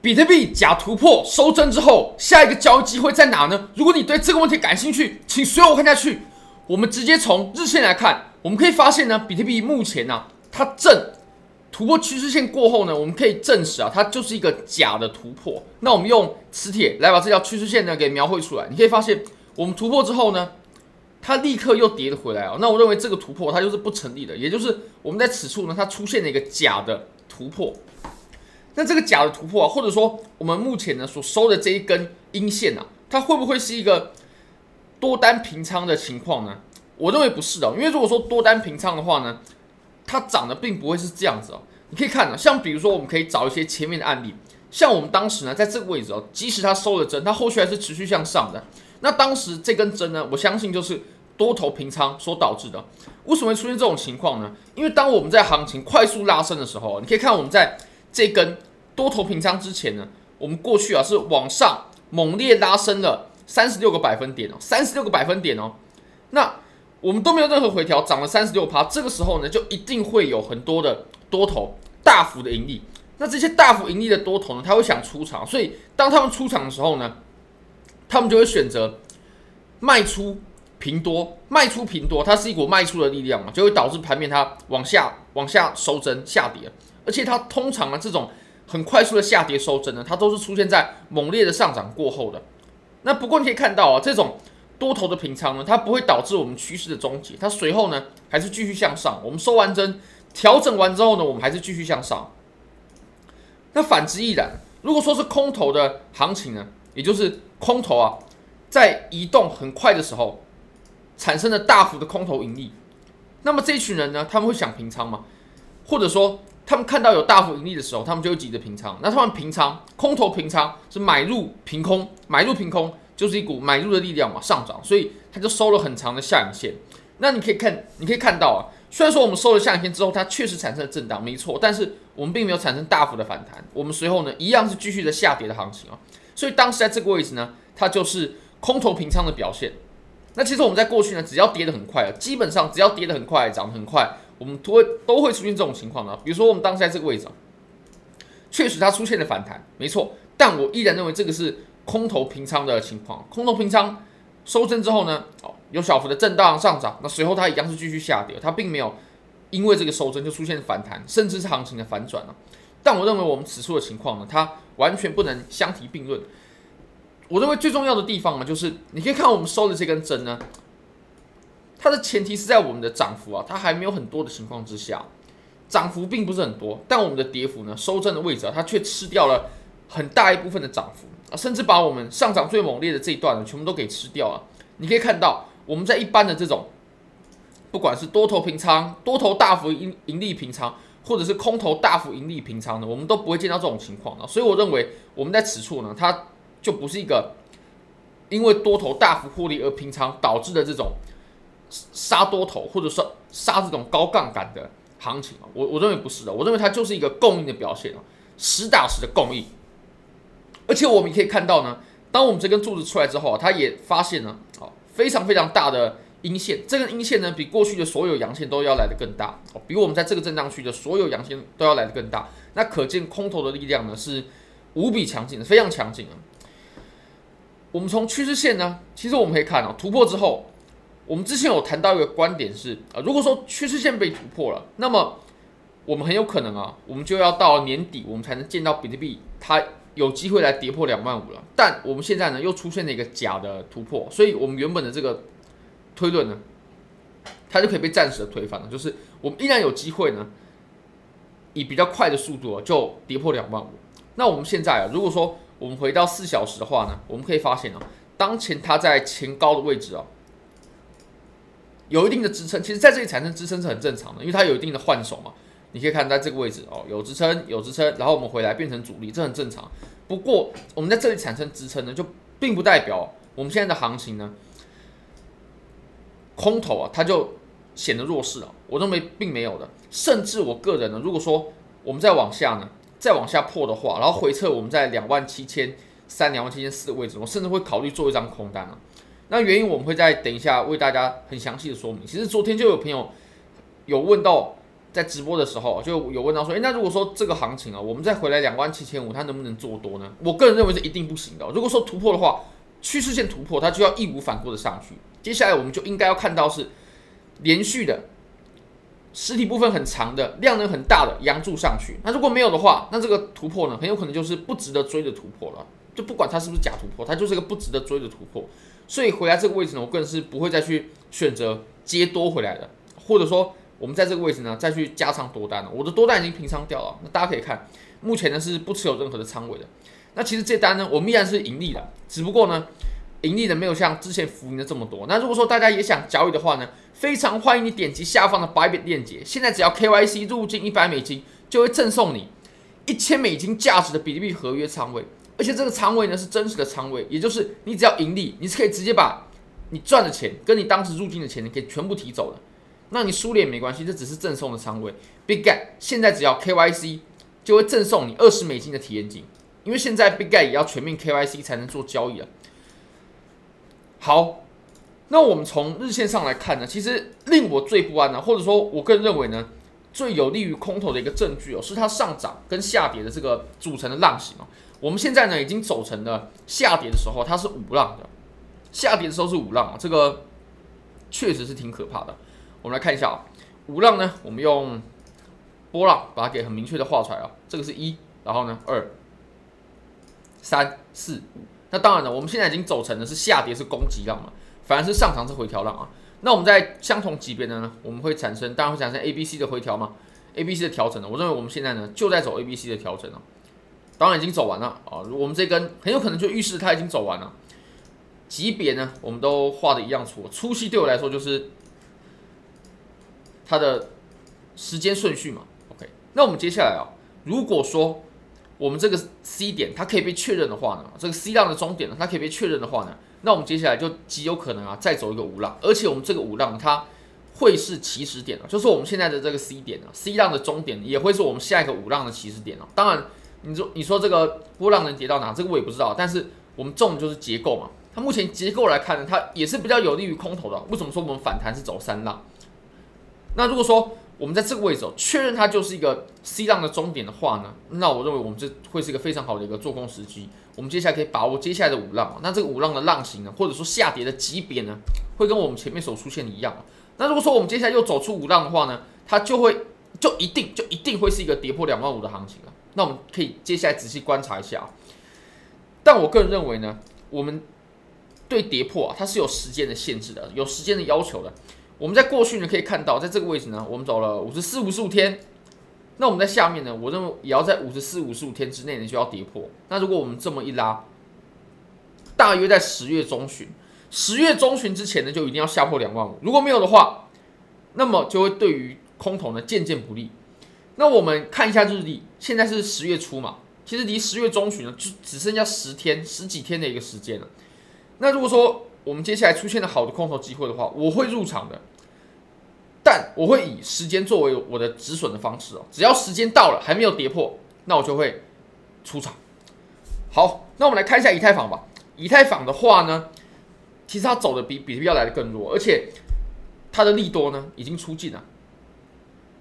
比特币假突破收针之后，下一个交易机会在哪呢？如果你对这个问题感兴趣，请随我看下去。我们直接从日线来看，我们可以发现呢，比特币目前呢、它正突破趋势线过后呢，我们可以证实啊，它就是一个假的突破。那我们用磁铁来把这条趋势线呢给描绘出来，你可以发现，我们突破之后呢，它立刻又跌了回来啊。那我认为这个突破它就是不成立的，也就是我们在此处呢，它出现了一个假的突破。那这个假的突破啊，或者说我们目前呢所收的这一根阴线啊，它会不会是一个多单平仓的情况呢？我认为不是的，因为如果说多单平仓的话呢，它涨的并不会是这样子哦。你可以看啊，像比如说我们可以找一些前面的案例，像我们当时呢在这个位置哦，即使它收了针，它后续还是持续向上的。那当时这根针呢，我相信就是多头平仓所导致的。为什么会出现这种情况呢？因为当我们在行情快速拉升的时候，你可以看我们在这根。多头平仓之前呢，我们过去啊是往上猛烈拉升了三十六个百分点哦，三十六个百分点哦，那我们都没有任何回调，涨了三十六趴，这个时候呢就一定会有很多的多头大幅的盈利，那这些大幅盈利的多头呢，他会想出场，所以当他们出场的时候呢，他们就会选择卖出平多，卖出平多，它是一股卖出的力量嘛，就会导致盘面它往下往下收针下跌，而且它通常呢这种。很快速的下跌收针呢，它都是出现在猛烈的上涨过后的。那不过你可以看到啊，这种多头的平仓呢，它不会导致我们趋势的终结，它随后呢还是继续向上。我们收完针，调整完之后呢，我们还是继续向上。那反之亦然。如果说是空头的行情呢，也就是空头啊，在移动很快的时候，产生了大幅的空头盈利，那么这群人呢，他们会想平仓吗？或者说？他们看到有大幅盈利的时候，他们就会急着平仓。那他们平仓，空头平仓是买入平空，买入平空就是一股买入的力量嘛，上涨，所以它就收了很长的下影线。那你可以看，你可以看到啊，虽然说我们收了下影线之后，它确实产生了震荡，没错，但是我们并没有产生大幅的反弹，我们随后呢一样是继续的下跌的行情啊。所以当时在这个位置呢，它就是空头平仓的表现。那其实我们在过去呢，只要跌得很快啊，基本上只要跌得很快，涨得很快。我们都会都会出现这种情况呢，比如说我们当时在这个位置，确实它出现了反弹，没错，但我依然认为这个是空头平仓的情况。空头平仓收针之后呢，哦，有小幅的震荡上涨，那随后它一样是继续下跌，它并没有因为这个收针就出现反弹，甚至是行情的反转了。但我认为我们此处的情况呢，它完全不能相提并论。我认为最重要的地方呢，就是你可以看我们收的这根针呢。它的前提是在我们的涨幅啊，它还没有很多的情况之下，涨幅并不是很多，但我们的跌幅呢，收针的位置啊，它却吃掉了很大一部分的涨幅啊，甚至把我们上涨最猛烈的这一段呢，全部都给吃掉了。你可以看到，我们在一般的这种，不管是多头平仓、多头大幅盈盈利平仓，或者是空头大幅盈利平仓呢，我们都不会见到这种情况的。所以我认为，我们在此处呢，它就不是一个因为多头大幅获利而平仓导致的这种。杀多头，或者说杀这种高杠杆的行情，我我认为不是的，我认为它就是一个供应的表现啊，实打实的供应。而且我们可以看到呢，当我们这根柱子出来之后啊，它也发现了啊非常非常大的阴线，这根阴线呢比过去的所有阳线都要来得更大，比我们在这个震荡区的所有阳线都要来得更大。那可见空头的力量呢是无比强劲的，非常强劲啊。我们从趋势线呢，其实我们可以看啊，突破之后。我们之前有谈到一个观点是啊，如果说趋势线被突破了，那么我们很有可能啊，我们就要到年底，我们才能见到比特币它有机会来跌破两万五了。但我们现在呢，又出现了一个假的突破，所以我们原本的这个推论呢，它就可以被暂时的推翻了，就是我们依然有机会呢，以比较快的速度啊，就跌破两万五。那我们现在啊，如果说我们回到四小时的话呢，我们可以发现啊，当前它在前高的位置啊。有一定的支撑，其实在这里产生支撑是很正常的，因为它有一定的换手嘛。你可以看在这个位置哦，有支撑，有支撑，然后我们回来变成阻力，这很正常。不过我们在这里产生支撑呢，就并不代表我们现在的行情呢，空头啊，它就显得弱势了。我认为并没有的，甚至我个人呢，如果说我们再往下呢，再往下破的话，然后回撤我们在两万七千三、两万七千四的位置，我甚至会考虑做一张空单啊。那原因我们会再等一下为大家很详细的说明。其实昨天就有朋友有问到在直播的时候就有问到说，诶，那如果说这个行情啊，我们再回来两万七千五，它能不能做多呢？我个人认为是一定不行的。如果说突破的话，趋势线突破，它就要义无反顾的上去。接下来我们就应该要看到是连续的实体部分很长的量能很大的阳柱上去。那如果没有的话，那这个突破呢，很有可能就是不值得追的突破了。就不管它是不是假突破，它就是一个不值得追的突破。所以回来这个位置呢，我个人是不会再去选择接多回来的，或者说。我们在这个位置呢，再去加仓多单了。我的多单已经平仓掉了。那大家可以看，目前呢是不持有任何的仓位的。那其实这单呢，我们依然是盈利的，只不过呢，盈利的没有像之前浮盈的这么多。那如果说大家也想交易的话呢，非常欢迎你点击下方的 Bybit 链接。现在只要 KYC 入金一百美金，就会赠送你一千美金价值的比特币合约仓位，而且这个仓位呢是真实的仓位，也就是你只要盈利，你是可以直接把你赚的钱跟你当时入金的钱，你可以全部提走的。那你输了也没关系，这只是赠送的仓位。Big Get 现在只要 KYC 就会赠送你二十美金的体验金，因为现在 Big Get 也要全面 KYC 才能做交易了。好，那我们从日线上来看呢，其实令我最不安的，或者说我个人认为呢，最有利于空头的一个证据哦，是它上涨跟下跌的这个组成的浪形哦。我们现在呢已经走成了下跌的时候，它是五浪的，下跌的时候是五浪啊，这个确实是挺可怕的。我们来看一下啊，五浪呢，我们用波浪把它给很明确的画出来啊。这个是一，然后呢，二、三、四、那当然了，我们现在已经走成的是下跌是攻击浪嘛，反而是上涨是回调浪啊。那我们在相同级别的呢，我们会产生，当然会产生 A、B、C 的回调嘛，A、B、C 的调整呢。我认为我们现在呢就在走 A、B、C 的调整了，当然已经走完了啊。我们这根很有可能就预示它已经走完了。级别呢，我们都画的一样粗，粗细对我来说就是。它的时间顺序嘛，OK，那我们接下来啊，如果说我们这个 C 点它可以被确认的话呢，这个 C 浪的终点呢，它可以被确认的话呢，那我们接下来就极有可能啊，再走一个五浪，而且我们这个五浪它会是起始点啊，就是我们现在的这个 C 点啊，C 浪的终点也会是我们下一个五浪的起始点啊。当然，你说你说这个波浪能跌到哪，这个我也不知道，但是我们重的就是结构嘛，它目前结构来看呢，它也是比较有利于空头的。为什么说我们反弹是走三浪？那如果说我们在这个位置确认它就是一个 C 浪的终点的话呢，那我认为我们这会是一个非常好的一个做空时机。我们接下来可以把握接下来的五浪。那这个五浪的浪型呢，或者说下跌的级别呢，会跟我们前面所出现的一样。那如果说我们接下来又走出五浪的话呢，它就会就一定就一定会是一个跌破两万五的行情了。那我们可以接下来仔细观察一下。但我个人认为呢，我们对跌破啊，它是有时间的限制的，有时间的要求的。我们在过去呢可以看到，在这个位置呢，我们走了五十四、五十五天。那我们在下面呢，我认为也要在五十四、五十五天之内呢就要跌破。那如果我们这么一拉，大约在十月中旬，十月中旬之前呢就一定要下破两万五。如果没有的话，那么就会对于空头呢渐渐不利。那我们看一下日历，现在是十月初嘛，其实离十月中旬呢就只剩下十天、十几天的一个时间了。那如果说我们接下来出现了好的空头机会的话，我会入场的，但我会以时间作为我的止损的方式哦。只要时间到了还没有跌破，那我就会出场。好，那我们来看一下以太坊吧。以太坊的话呢，其实它走的比比特币要来的更弱，而且它的利多呢已经出尽了。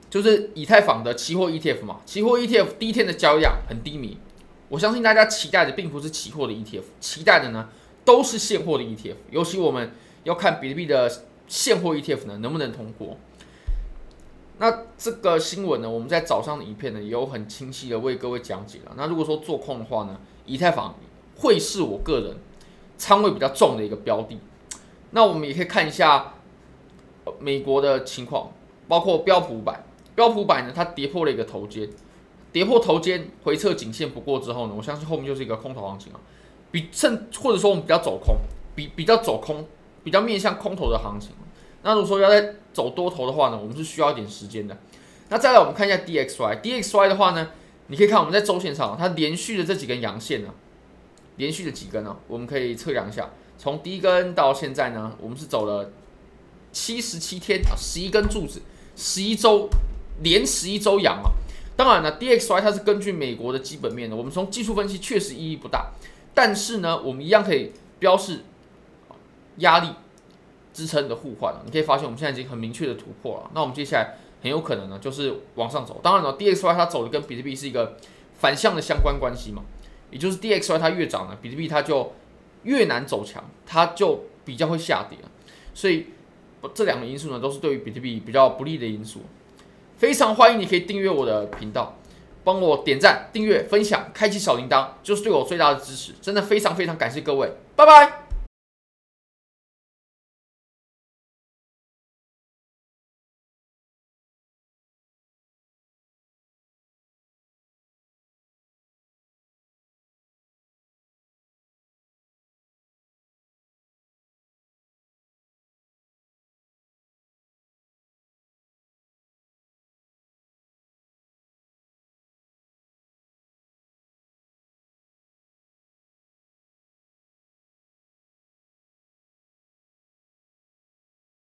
就是以太坊的期货 ETF 嘛，期货 ETF 第一天的交易量很低迷，我相信大家期待的并不是期货的 ETF，期待的呢。都是现货的 ETF，尤其我们要看比特币的现货 ETF 呢能不能通过。那这个新闻呢，我们在早上的影片呢也有很清晰的为各位讲解了。那如果说做空的话呢，以太坊会是我个人仓位比较重的一个标的。那我们也可以看一下美国的情况，包括标普五百，标普百呢它跌破了一个头肩，跌破头肩回撤颈线不过之后呢，我相信后面就是一个空头行情啊。比趁或者说我们比较走空，比比较走空，比较面向空头的行情。那如果说要再走多头的话呢，我们是需要一点时间的。那再来我们看一下 DXY，DXY 的话呢，你可以看我们在周线上，它连续的这几根阳线呢，连续的几根呢，我们可以测量一下，从第一根到现在呢，我们是走了七十七天啊，十一根柱子，十一周连十一周阳啊。当然了，DXY 它是根据美国的基本面的，我们从技术分析确实意义不大。但是呢，我们一样可以标示压力支撑的互换。你可以发现，我们现在已经很明确的突破了。那我们接下来很很有可能呢就是往上走。当然了，DXY 它走的跟比特币是一个反向的相关关系嘛，也就是 DXY 它越涨呢，比特币它就越难走强，它就比较会下跌。所以这两个因素呢，都是对于比特币比较不利的因素。非常欢迎你可以订阅我的频道，帮我点赞、订阅、分享、开启小铃铛，就是对我最大的支持。真的非常非常感谢各位，拜拜。